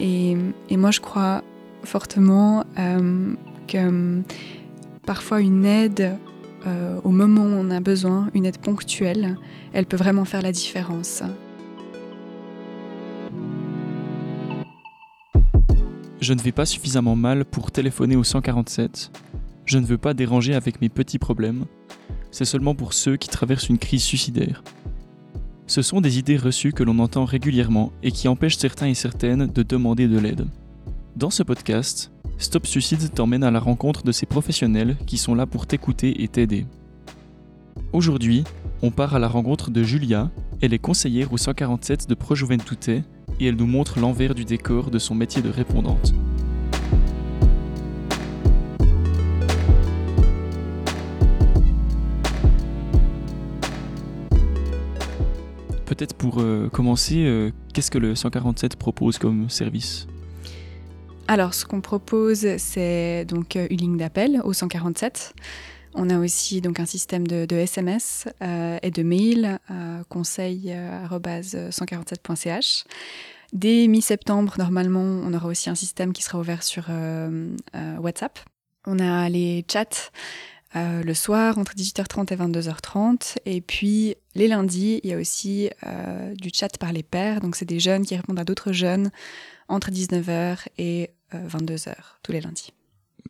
Et, moi, je crois fortement que parfois une aide au moment où on a besoin, une aide ponctuelle, elle peut vraiment faire la différence. Je ne vais pas suffisamment mal pour téléphoner au 147. Je ne veux pas déranger avec mes petits problèmes. C'est seulement pour ceux qui traversent une crise suicidaire. Ce sont des idées reçues que l'on entend régulièrement et qui empêchent certains et certaines de demander de l'aide. Dans ce podcast, Stop Suicide t'emmène à la rencontre de ces professionnels qui sont là pour t'écouter et t'aider. Aujourd'hui, on part à la rencontre de Julia, elle est conseillère au 147 de Projuventute et elle nous montre l'envers du décor de son métier de répondante. Peut-être pour euh, commencer, euh, qu'est-ce que le 147 propose comme service? Alors, ce qu'on propose, c'est donc euh, une ligne d'appel au 147. On a aussi donc un système de, SMS et de mail euh, conseil@147.ch. Dès mi-septembre, normalement, on aura aussi un système qui sera ouvert sur WhatsApp. On a les chats le soir entre 18h30 et 22h30. Et puis les lundis, il y a aussi du chat par les pairs. Donc c'est des jeunes qui répondent à d'autres jeunes entre 19h et 22h tous les lundis.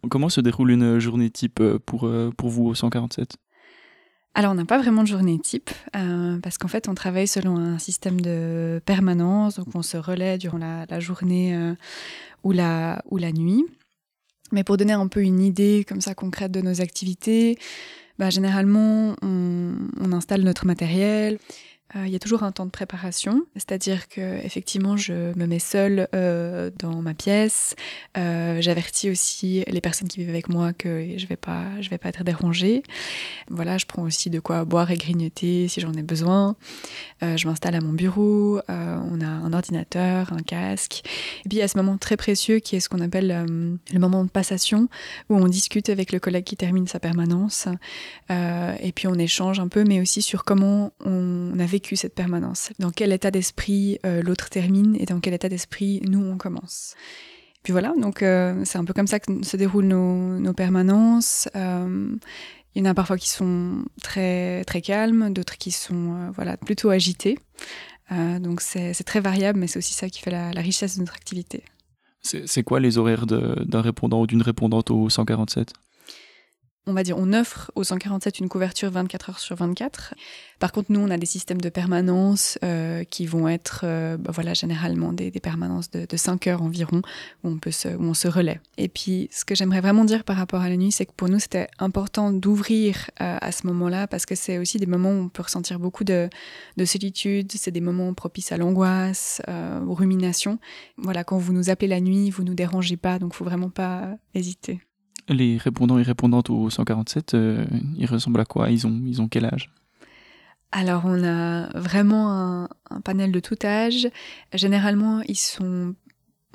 Comment se déroule une journée type euh, pour, euh, pour vous au 147 alors, on n'a pas vraiment de journée type, euh, parce qu'en fait, on travaille selon un système de permanence, donc on se relaie durant la, journée ou, la, ou la nuit. Mais pour donner un peu une idée comme ça concrète de nos activités, bah, généralement, on, on, installe notre matériel, euh, il y a toujours un temps de préparation, c'est-à-dire que effectivement je me mets seule euh, dans ma pièce. Euh, j'avertis aussi les personnes qui vivent avec moi que je vais pas, je vais pas être dérangée. Voilà, je prends aussi de quoi boire et grignoter si j'en ai besoin. je m'installe à mon bureau. on a un ordinateur, un casque. Et puis il y a ce moment très précieux qui est ce qu'on appelle le moment de passation où on discute avec le collègue qui termine sa permanence. et puis on échange un peu, mais aussi sur comment on avait cette permanence, dans quel état d'esprit euh, l'autre termine et dans quel état d'esprit nous on commence. Puis voilà, donc euh, c'est un peu comme ça que se déroulent nos, permanences. Euh, il y en a parfois qui sont très très calmes, d'autres qui sont voilà plutôt agités. donc c'est très variable, mais c'est aussi ça qui fait la, la richesse de notre activité. C'est quoi les horaires d'un répondant ou d'une répondante au 147 on va dire, on offre au 147 une couverture 24 heures sur 24. Par contre, nous, on a des systèmes de permanence euh, qui vont être, euh, bah voilà, généralement des, permanences de, 5 heures environ, où on, peut se, où on se relaie. Et puis, ce que j'aimerais vraiment dire par rapport à la nuit, c'est que pour nous, c'était important d'ouvrir euh, à ce moment-là, parce que c'est aussi des moments où on peut ressentir beaucoup de, de solitude, c'est des moments propices à l'angoisse, aux ruminations. Voilà, quand vous nous appelez la nuit, vous nous dérangez pas, donc faut vraiment pas hésiter. Les répondants et répondantes au 147, euh, ils ressemblent à quoi? Ils ont, ils ont quel âge? Alors on a vraiment un, un, panel de tout âge. Généralement, ils sont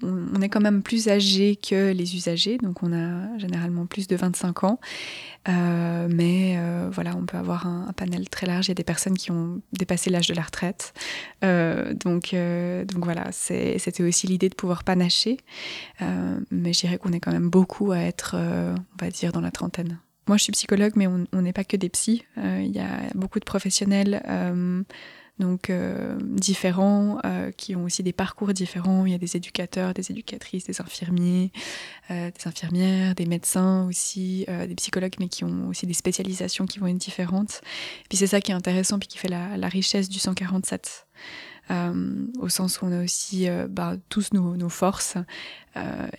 on, est quand même plus âgé que les usagers, donc on a généralement plus de 25 ans. Euh, mais euh, voilà, on peut avoir un, panel très large. Il y a des personnes qui ont dépassé l'âge de la retraite. Euh, donc, voilà, c'était aussi l'idée de pouvoir panacher. mais je dirais qu'on est quand même beaucoup à être, on va dire, dans la trentaine. Moi, je suis psychologue, mais on n'est pas que des psys. Il y a beaucoup de professionnels donc euh, différents, euh, qui ont aussi des parcours différents. Il y a des éducateurs, des éducatrices, des infirmiers, euh, des infirmières, des médecins aussi, des psychologues, mais qui ont aussi des spécialisations qui vont être différentes. puis c'est ça qui est intéressant, puis qui fait la, richesse du 147. au sens où on a aussi bah, tous nos, nos forces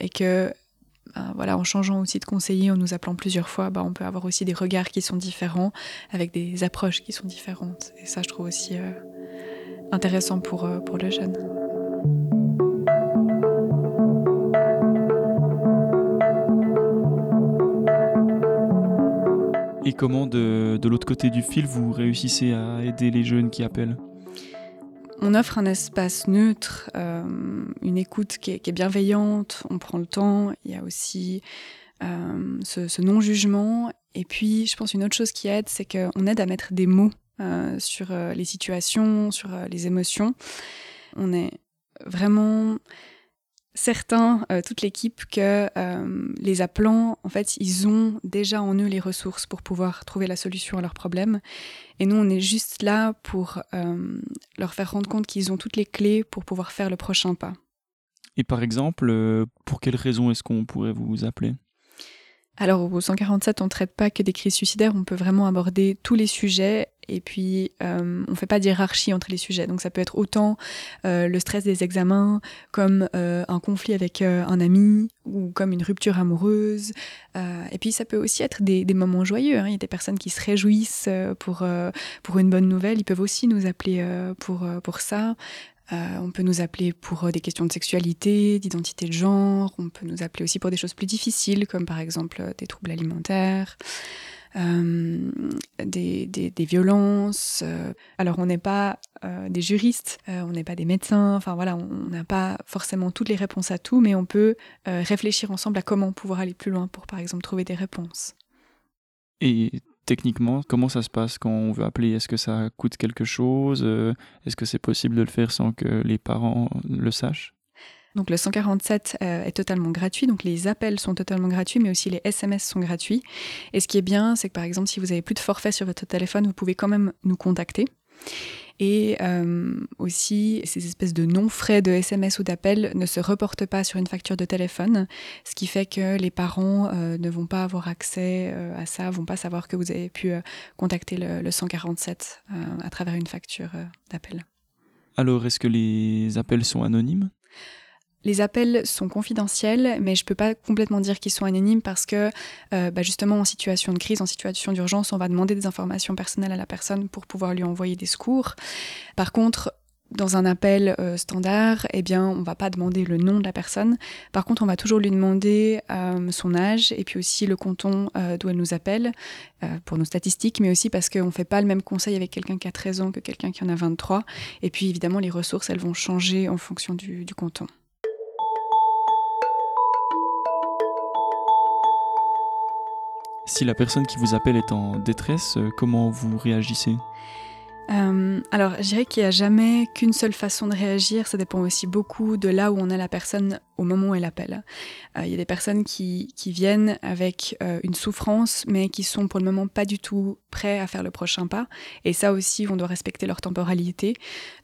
et que ben, voilà, en changeant aussi de conseiller, en nous appelant plusieurs fois, ben, on peut avoir aussi des regards qui sont différents, avec des approches qui sont différentes. Et ça, je trouve aussi euh, intéressant pour, euh, pour le jeune. Et comment, de l'autre côté du fil, vous réussissez à aider les jeunes qui appellent? On offre un espace neutre, euh, une écoute qui est, bienveillante, on prend le temps, il y a aussi euh, ce, non-jugement. Et puis, je pense une autre chose qui aide, c'est qu'on aide à mettre des mots euh, sur les situations, sur les émotions. On est vraiment certains, euh, toute l'équipe, que euh, les appelants, en fait, ils ont déjà en eux les ressources pour pouvoir trouver la solution à leurs problèmes. Et nous, on est juste là pour euh, leur faire rendre compte qu'ils ont toutes les clés pour pouvoir faire le prochain pas. Et par exemple, pour quelles raisons est-ce qu'on pourrait vous appeler? Alors au 147, on ne traite pas que des crises suicidaires, on peut vraiment aborder tous les sujets et puis euh, on ne fait pas d'hierarchie entre les sujets. Donc ça peut être autant euh, le stress des examens comme euh, un conflit avec un ami ou comme une rupture amoureuse. et puis ça peut aussi être des, moments joyeux. Hein. Il y a des personnes qui se réjouissent pour, pour une bonne nouvelle. Ils peuvent aussi nous appeler pour, pour ça. On peut nous appeler pour des questions de sexualité, d'identité de genre. On peut nous appeler aussi pour des choses plus difficiles, comme par exemple des troubles alimentaires, des, violences. Alors, on n'est pas des juristes, on n'est pas des médecins. Enfin voilà, on n'a pas forcément toutes les réponses à tout, mais on peut réfléchir ensemble à comment pouvoir aller plus loin pour, par exemple, trouver des réponses. Et techniquement, comment ça se passe quand on veut appeler? Est-ce que ça coûte quelque chose? Euh, Est-ce que c'est possible de le faire sans que les parents le sachent? Donc le 147 euh, est totalement gratuit, donc les appels sont totalement gratuits, mais aussi les SMS sont gratuits. Et ce qui est bien, c'est que par exemple, si vous avez plus de forfait sur votre téléphone, vous pouvez quand même nous contacter. Et euh, aussi, ces espèces de non-frais de SMS ou d'appel ne se reportent pas sur une facture de téléphone, ce qui fait que les parents euh, ne vont pas avoir accès à ça, vont pas savoir que vous avez pu contacter le, le 147 à travers une facture d'appel. Alors, est-ce que les appels sont anonymes? Les appels sont confidentiels, mais je ne peux pas complètement dire qu'ils sont anonymes parce que euh, bah, justement en situation de crise, en situation d'urgence, on va demander des informations personnelles à la personne pour pouvoir lui envoyer des secours. Par contre, dans un appel euh, standard, eh bien, on va pas demander le nom de la personne. Par contre, on va toujours lui demander euh, son âge et puis aussi le canton d'où elle nous appelle pour nos statistiques, mais aussi parce qu'on ne fait pas le même conseil avec quelqu'un qui a 13 ans que quelqu'un qui en a 23. Et puis, évidemment, les ressources, elles vont changer en fonction du canton. Si la personne qui vous appelle est en détresse, euh, comment vous réagissez? Euh, alors, je dirais qu'il n'y a jamais qu'une seule façon de réagir. Ça dépend aussi beaucoup de là où on a la personne au moment où elle appelle. Euh, il y a des personnes qui, viennent avec euh, une souffrance, mais qui sont pour le moment pas du tout prêts à faire le prochain pas. Et ça aussi, on doit respecter leur temporalité.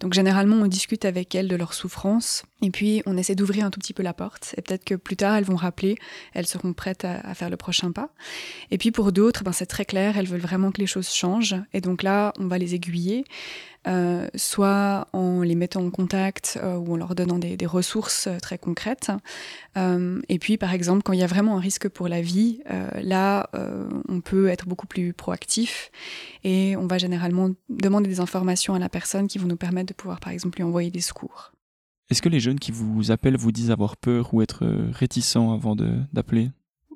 Donc généralement, on discute avec elles de leur souffrance, et puis on essaie d'ouvrir un tout petit peu la porte. Et peut-être que plus tard, elles vont rappeler, elles seront prêtes à, faire le prochain pas. Et puis pour d'autres, ben, c'est très clair, elles veulent vraiment que les choses changent. Et donc là, on va les aiguiller. Euh, soit en les mettant en contact euh, ou en leur donnant des, ressources euh, très concrètes. et puis, par exemple, quand il y a vraiment un risque pour la vie, là, on peut être beaucoup plus proactif et on va généralement demander des informations à la personne qui vont nous permettre de pouvoir, par exemple, lui envoyer des secours. Est-ce que les jeunes qui vous appellent vous disent avoir peur ou être réticents avant d'appeler?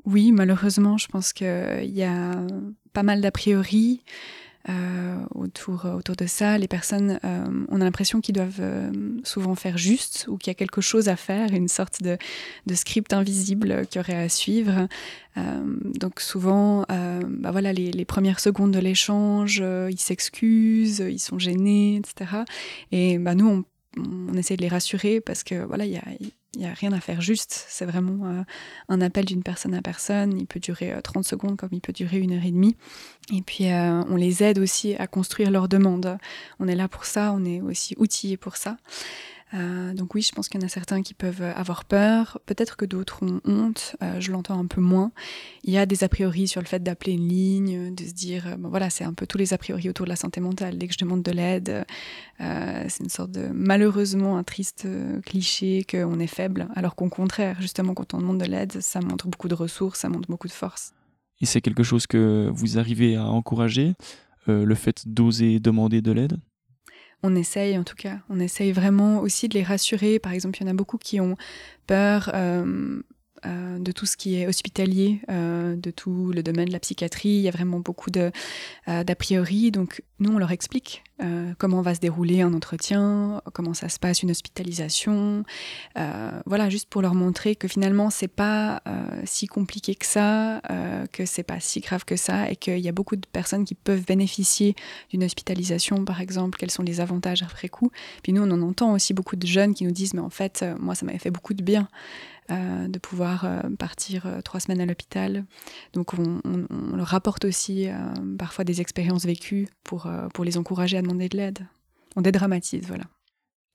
Oui, malheureusement, je pense qu'il y a pas mal d'a priori. Euh, autour, autour de ça. Les personnes, euh, on a l'impression qu'ils doivent euh, souvent faire juste ou qu'il y a quelque chose à faire, une sorte de, de script invisible qu'il y aurait à suivre. donc souvent, bah voilà, les, les, premières secondes de l'échange, ils s'excusent, ils sont gênés, etc. Et bah, nous, on, on essaie de les rassurer parce que voilà, il y a il n'y a rien à faire juste. C'est vraiment euh, un appel d'une personne à personne. Il peut durer 30 euh, secondes comme il peut durer une heure et demie. Et puis, euh, on les aide aussi à construire leurs demandes. On est là pour ça, on est aussi outillés pour ça. Euh, donc oui, je pense qu'il y en a certains qui peuvent avoir peur, peut-être que d'autres ont honte, euh, je l'entends un peu moins. Il y a des a priori sur le fait d'appeler une ligne, de se dire, euh, voilà, c'est un peu tous les a priori autour de la santé mentale. Dès que je demande de l'aide, c'est une sorte de, malheureusement, un triste cliché qu'on est faible, alors qu'au contraire, justement, quand on demande de l'aide, ça montre beaucoup de ressources, ça montre beaucoup de force. Et c'est quelque chose que vous arrivez à encourager, le fait d'oser demander de l'aide? On essaye en tout cas, on essaye vraiment aussi de les rassurer. Par exemple, il y en a beaucoup qui ont peur euh, euh, de tout ce qui est hospitalier, euh, de tout le domaine de la psychiatrie. Il y a vraiment beaucoup d'a priori. Donc nous, on leur explique euh, comment va se dérouler un entretien, comment ça se passe une hospitalisation? Euh, voilà, juste pour leur montrer que finalement c'est pas euh, si compliqué que ça, que c'est pas si grave que ça, et qu'il y a beaucoup de personnes qui peuvent bénéficier d'une hospitalisation, par exemple. Quels sont les avantages après coup Puis nous, on en entend aussi beaucoup de jeunes qui nous disent mais en fait, moi, ça m'avait fait beaucoup de bien. de pouvoir partir trois semaines à l'hôpital. Donc on, leur rapporte aussi parfois des expériences vécues pour, pour les encourager à demander de l'aide. On dédramatise, voilà.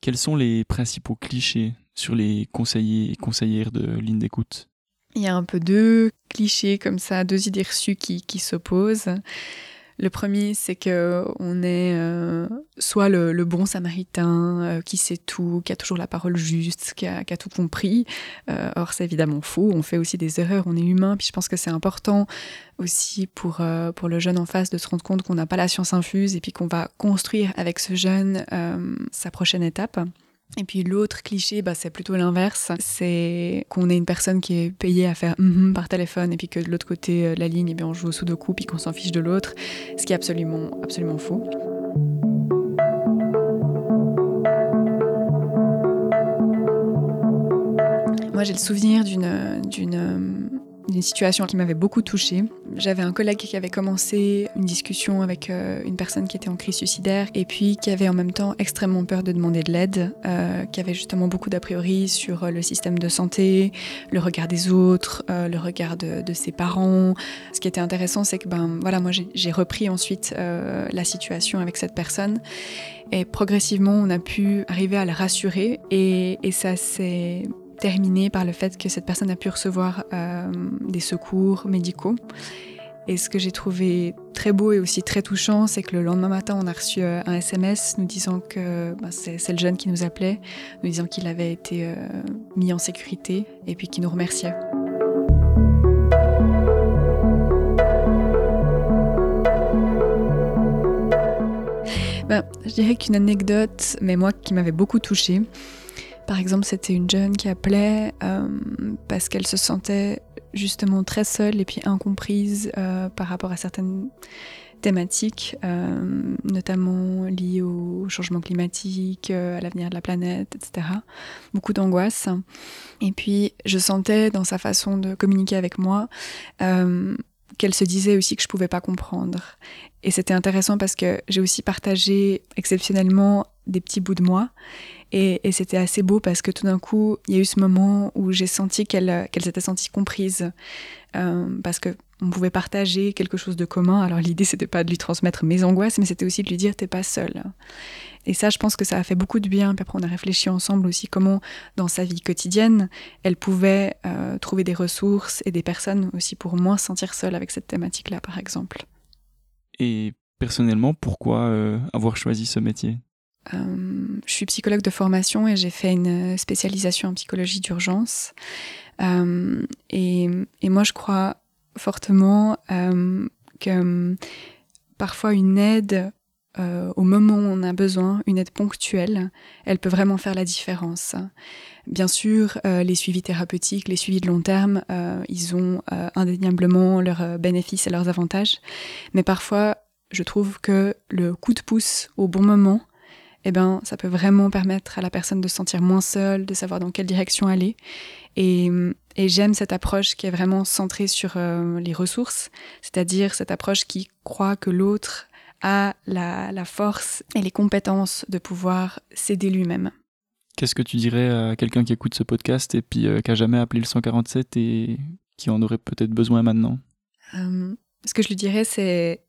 Quels sont les principaux clichés sur les conseillers et conseillères de ligne d'écoute? Il y a un peu deux clichés comme ça, deux idées reçues qui, qui s'opposent. Le premier, c'est que on est euh, soit le, bon samaritain euh, qui sait tout, qui a toujours la parole juste, qui a, tout compris. Euh, or, c'est évidemment faux. On fait aussi des erreurs, on est humain. Puis je pense que c'est important aussi pour, pour le jeune en face de se rendre compte qu'on n'a pas la science infuse et puis qu'on va construire avec ce jeune sa prochaine étape. Et puis l'autre cliché, bah, c'est plutôt l'inverse. C'est qu'on est une personne qui est payée à faire mm par téléphone et puis que de l'autre côté euh, la ligne, eh bien, on joue au sudoku puis qu'on s'en fiche de l'autre, ce qui est absolument, absolument faux. Moi, j'ai le souvenir d'une, d'une situation qui m'avait beaucoup touchée. J'avais un collègue qui avait commencé une discussion avec euh, une personne qui était en crise suicidaire et puis qui avait en même temps extrêmement peur de demander de l'aide, euh, qui avait justement beaucoup d'a priori sur euh, le système de santé, le regard des autres, le regard de, ses parents. Ce qui était intéressant, c'est que ben voilà, moi j'ai repris ensuite la situation avec cette personne et progressivement on a pu arriver à la rassurer et, et ça s'est terminé par le fait que cette personne a pu recevoir euh, des secours médicaux. Et ce que j'ai trouvé très beau et aussi très touchant, c'est que le lendemain matin, on a reçu euh, un SMS nous disant que bah, c'est le jeune qui nous appelait, nous disant qu'il avait été euh, mis en sécurité et puis qui nous remerciait. Ben, je dirais qu'une anecdote, mais moi qui m'avait beaucoup touchée, par exemple, c'était une jeune qui appelait euh, parce qu'elle se sentait justement très seule et puis incomprise euh, par rapport à certaines thématiques, euh, notamment liées au changement climatique, à l'avenir de la planète, etc. Beaucoup d'angoisse. Et puis, je sentais dans sa façon de communiquer avec moi qu'elle se disait aussi que je pouvais pas comprendre. Et c'était intéressant parce que j'ai aussi partagé exceptionnellement des petits bouts de moi. Et, c'était assez beau parce que tout d'un coup, il y a eu ce moment où j'ai senti qu'elle qu'elle s'était sentie comprise. Euh, parce que on pouvait partager quelque chose de commun. Alors l'idée, c'était pas de lui transmettre mes angoisses, mais c'était aussi de lui dire t'es pas seule. Et ça, je pense que ça a fait beaucoup de bien. Puis après, on a réfléchi ensemble aussi comment, dans sa vie quotidienne, elle pouvait euh, trouver des ressources et des personnes aussi pour moins se sentir seule avec cette thématique-là, par exemple. Et personnellement, pourquoi euh, avoir choisi ce métier? Euh, je suis psychologue de formation et j'ai fait une spécialisation en psychologie d'urgence. Euh, et, moi, je crois fortement euh, que parfois une aide au moment où on a besoin, une aide ponctuelle, elle peut vraiment faire la différence. Bien sûr, les suivis thérapeutiques, les suivis de long terme, ils ont indéniablement leurs bénéfices et leurs avantages. Mais parfois, je trouve que le coup de pouce au bon moment, eh ben, ça peut vraiment permettre à la personne de se sentir moins seule, de savoir dans quelle direction aller. Et, j'aime cette approche qui est vraiment centrée sur euh, les ressources, c'est-à-dire cette approche qui croit que l'autre a la, force et les compétences de pouvoir s'aider lui-même. Qu'est-ce que tu dirais à quelqu'un qui écoute ce podcast et puis euh, qui a jamais appelé le 147 et qui en aurait peut-être besoin maintenant? Euh, Ce que je lui dirais, c'est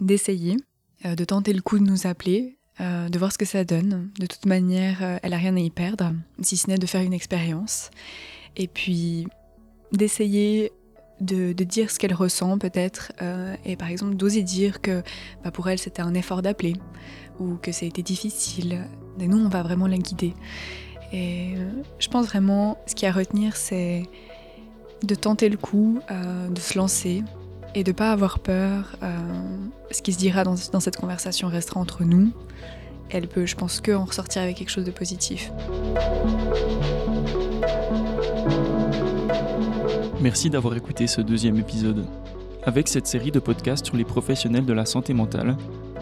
d'essayer, de tenter le coup de nous appeler, euh, de voir ce que ça donne. De toute manière, euh, elle a rien à y perdre, si ce n'est de faire une expérience. Et puis d'essayer de, dire ce qu'elle ressent peut-être, euh, et par exemple d'oser dire que bah, pour elle c'était un effort d'appeler, ou que ça a été difficile. Et nous, on va vraiment la guider. Et je pense vraiment, ce qu'il y a à retenir, c'est de tenter le coup, de se lancer, et de ne pas avoir peur. Euh, ce qui se dira dans, dans, cette conversation restera entre nous. Elle peut, je pense, que en ressortir avec quelque chose de positif. Merci d'avoir écouté ce deuxième épisode. Avec cette série de podcasts sur les professionnels de la santé mentale,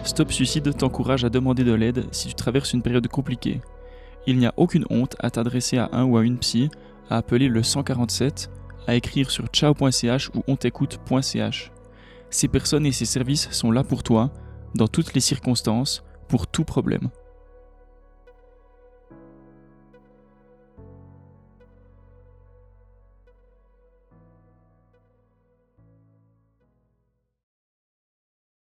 Stop Suicide t'encourage à demander de l'aide si tu traverses une période compliquée. Il n'y a aucune honte à t'adresser à un ou à une psy, à appeler le 147, à écrire sur ciao.ch ou ontécoute.ch. Ces personnes et ces services sont là pour toi, dans toutes les circonstances, pour tout problème.